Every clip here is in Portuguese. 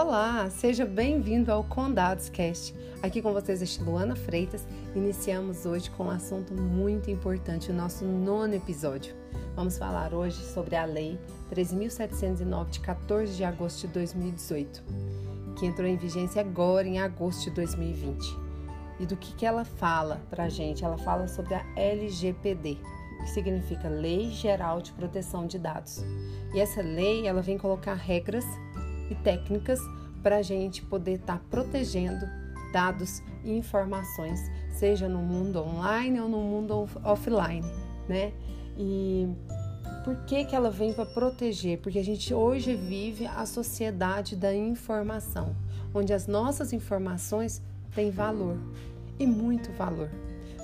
Olá, seja bem-vindo ao Condados Cast. Aqui com vocês é Luana Freitas. Iniciamos hoje com um assunto muito importante, o nosso nono episódio. Vamos falar hoje sobre a Lei 13.709 de 14 de agosto de 2018, que entrou em vigência agora em agosto de 2020. E do que, que ela fala pra gente? Ela fala sobre a LGPD, que significa Lei Geral de Proteção de Dados. E essa lei, ela vem colocar regras e técnicas para a gente poder estar tá protegendo dados e informações, seja no mundo online ou no mundo offline, né? E por que, que ela vem para proteger? Porque a gente hoje vive a sociedade da informação, onde as nossas informações têm valor e muito valor.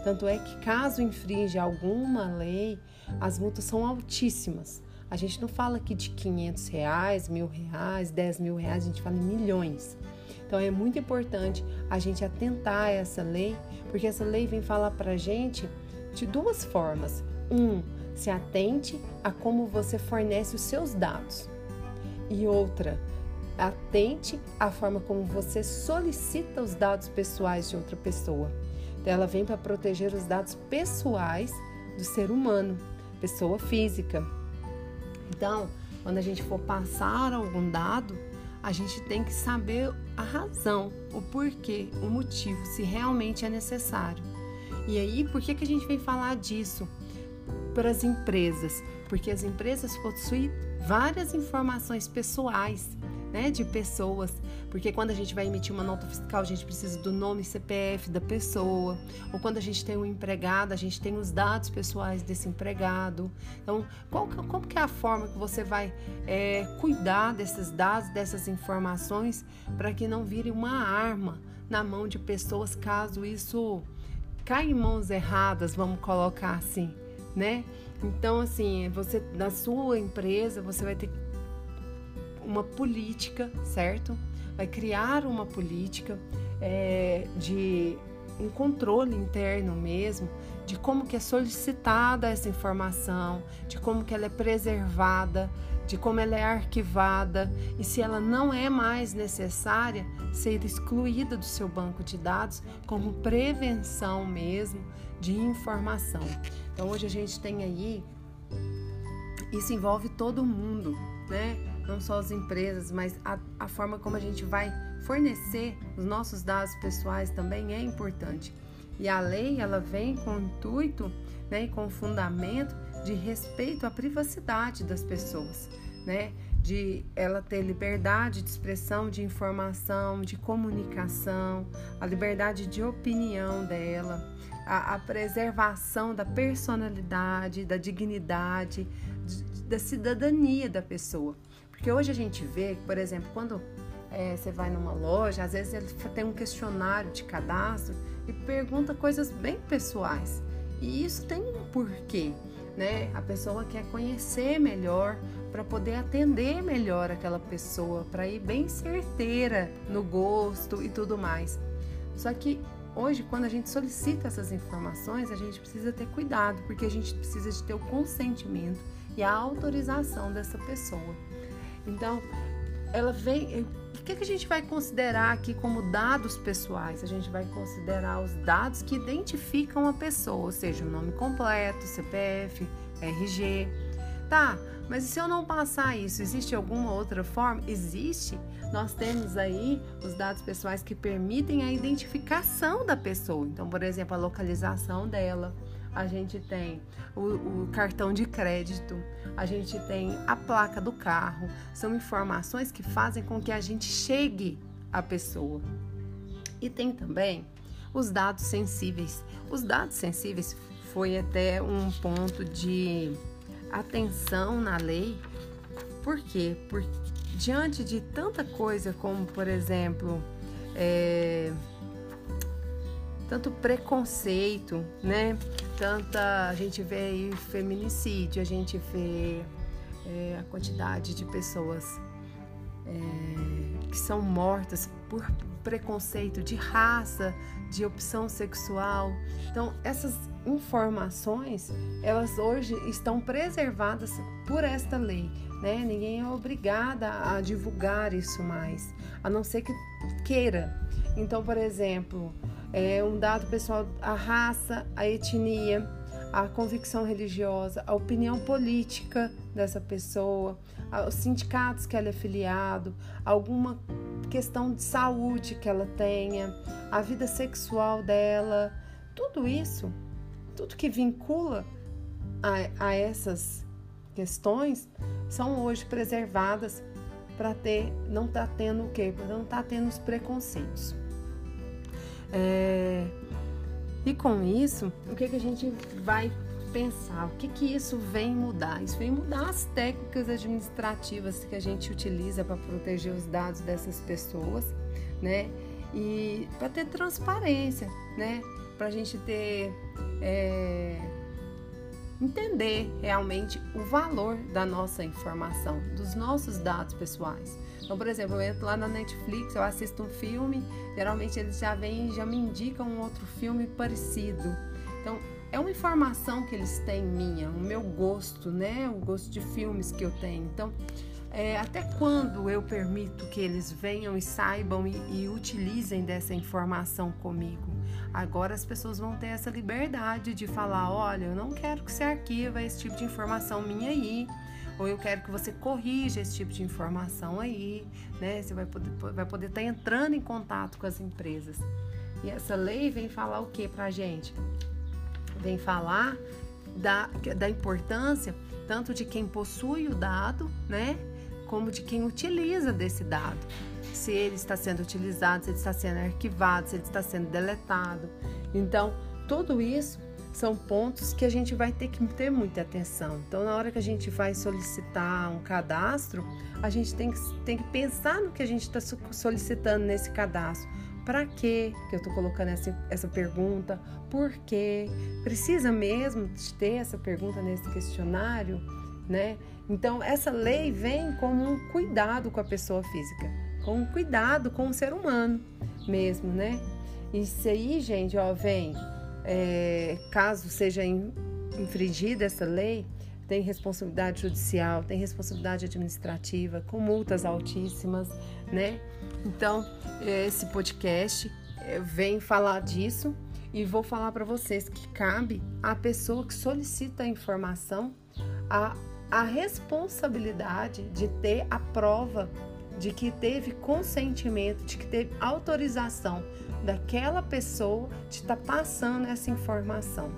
Tanto é que, caso infringe alguma lei, as multas são altíssimas. A gente não fala aqui de 500 reais, mil reais, 10 mil reais, a gente fala em milhões. Então é muito importante a gente atentar a essa lei, porque essa lei vem falar para gente de duas formas. Um, se atente a como você fornece os seus dados. E outra, atente à forma como você solicita os dados pessoais de outra pessoa. Então, ela vem para proteger os dados pessoais do ser humano, pessoa física. Então, quando a gente for passar algum dado, a gente tem que saber a razão, o porquê, o motivo, se realmente é necessário. E aí, por que, que a gente vem falar disso para as empresas? Porque as empresas possuem várias informações pessoais né, de pessoas, porque quando a gente vai emitir uma nota fiscal, a gente precisa do nome CPF da pessoa, ou quando a gente tem um empregado, a gente tem os dados pessoais desse empregado. Então, qual, como que é a forma que você vai é, cuidar desses dados, dessas informações, para que não vire uma arma na mão de pessoas caso isso caia em mãos erradas, vamos colocar assim, né? Então, assim, você na sua empresa, você vai ter que uma política, certo? Vai criar uma política é, de um controle interno mesmo de como que é solicitada essa informação, de como que ela é preservada, de como ela é arquivada e se ela não é mais necessária ser excluída do seu banco de dados como prevenção mesmo de informação. Então hoje a gente tem aí isso envolve todo mundo, né? Não só as empresas, mas a, a forma como a gente vai fornecer os nossos dados pessoais também é importante. E a lei ela vem com intuito né, com fundamento de respeito à privacidade das pessoas, né? de ela ter liberdade de expressão, de informação, de comunicação, a liberdade de opinião dela, a, a preservação da personalidade, da dignidade, de, da cidadania da pessoa. Porque hoje a gente vê, por exemplo, quando é, você vai numa loja, às vezes ele tem um questionário de cadastro e pergunta coisas bem pessoais. E isso tem um porquê, né? A pessoa quer conhecer melhor para poder atender melhor aquela pessoa, para ir bem certeira no gosto e tudo mais. Só que hoje, quando a gente solicita essas informações, a gente precisa ter cuidado, porque a gente precisa de ter o consentimento e a autorização dessa pessoa. Então, ela vem. O que, que a gente vai considerar aqui como dados pessoais? A gente vai considerar os dados que identificam a pessoa, ou seja, o nome completo, CPF, RG. Tá, mas e se eu não passar isso, existe alguma outra forma? Existe. Nós temos aí os dados pessoais que permitem a identificação da pessoa. Então, por exemplo, a localização dela, a gente tem o, o, cartão de crédito, a gente tem a placa do carro. São informações que fazem com que a gente chegue à pessoa. E tem também os dados sensíveis. Os dados sensíveis foi até um ponto de atenção na lei. Por quê? Porque diante de tanta coisa como, por exemplo, é, tanto preconceito, né? Tanta a gente vê aí feminicídio, a gente vê é, a quantidade de pessoas é, que são mortas por preconceito de raça, de opção sexual. Então, essas informações, elas hoje estão preservadas por esta lei, né? Ninguém é obrigada a divulgar isso mais, a não ser que queira. Então, por exemplo, é um dado pessoal, a raça, a etnia, a convicção religiosa, a opinião política dessa pessoa, os sindicatos que ela é filiado, alguma questão de saúde que ela tenha, a vida sexual dela, tudo isso, tudo que vincula a, a essas questões são hoje preservadas para ter, não tá tendo o quê? Para não tá tendo os preconceitos. É, e com isso, o que, que a gente vai pensar? O que, que isso vem mudar? Isso vem mudar as técnicas administrativas que a gente utiliza para proteger os dados dessas pessoas, né? E para ter transparência, né? Para a gente ter. É, entender realmente o valor da nossa informação, dos nossos dados pessoais. Então, por exemplo, eu entro lá na Netflix, eu assisto um filme, geralmente eles já vêm e já me indicam um outro filme parecido. Então, é uma informação que eles têm minha, o meu gosto, né? O gosto de filmes que eu tenho. Então, é, até quando eu permito que eles venham e saibam e, e utilizem dessa informação comigo? Agora as pessoas vão ter essa liberdade de falar: olha, eu não quero que você arquiva esse tipo de informação minha aí, ou eu quero que você corrija esse tipo de informação aí, né? Você vai poder, vai poder estar tá entrando em contato com as empresas. E essa lei vem falar o que pra gente? Vem falar da, da importância tanto de quem possui o dado, né? Como de quem utiliza desse dado se ele está sendo utilizado, se ele está sendo arquivado, se ele está sendo deletado. Então, tudo isso são pontos que a gente vai ter que ter muita atenção. Então, na hora que a gente vai solicitar um cadastro, a gente tem que, tem que pensar no que a gente está solicitando nesse cadastro. Para que eu estou colocando essa, essa pergunta? Por quê? Precisa mesmo de ter essa pergunta nesse questionário? Né? Então, essa lei vem como um cuidado com a pessoa física com cuidado com o ser humano mesmo, né? Isso aí, gente, ó, vem, é, caso seja infringida essa lei, tem responsabilidade judicial, tem responsabilidade administrativa, com multas altíssimas, né? Então, esse podcast é, vem falar disso e vou falar para vocês que cabe à pessoa que solicita a informação a, a responsabilidade de ter a prova de que teve consentimento, de que teve autorização daquela pessoa de estar tá passando essa informação.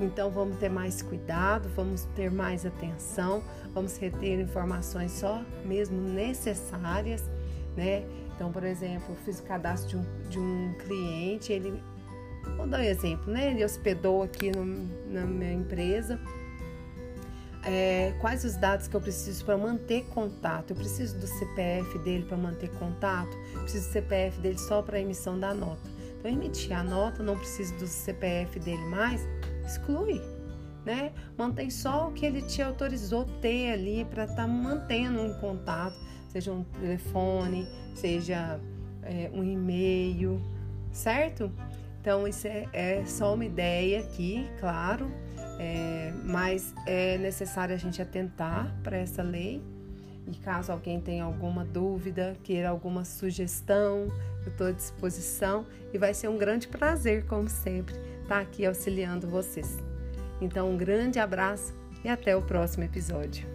Então vamos ter mais cuidado, vamos ter mais atenção, vamos reter informações só mesmo necessárias, né? Então, por exemplo, eu fiz o cadastro de um, de um cliente, ele, vou dar um exemplo, né? Ele hospedou aqui no, na minha empresa é, quais os dados que eu preciso para manter contato. Eu preciso do CPF dele para manter contato, eu preciso do CPF dele só para emissão da nota. Então, emitir a nota, não preciso do CPF dele mais, exclui. Né? Mantém só o que ele te autorizou ter ali para estar tá mantendo um contato, seja um telefone, seja é, um e-mail, certo? Então, isso é, é só uma ideia aqui, claro, é, mas é necessário a gente atentar para essa lei. E caso alguém tenha alguma dúvida, queira alguma sugestão, eu estou à disposição e vai ser um grande prazer, como sempre, estar tá aqui auxiliando vocês. Então, um grande abraço e até o próximo episódio.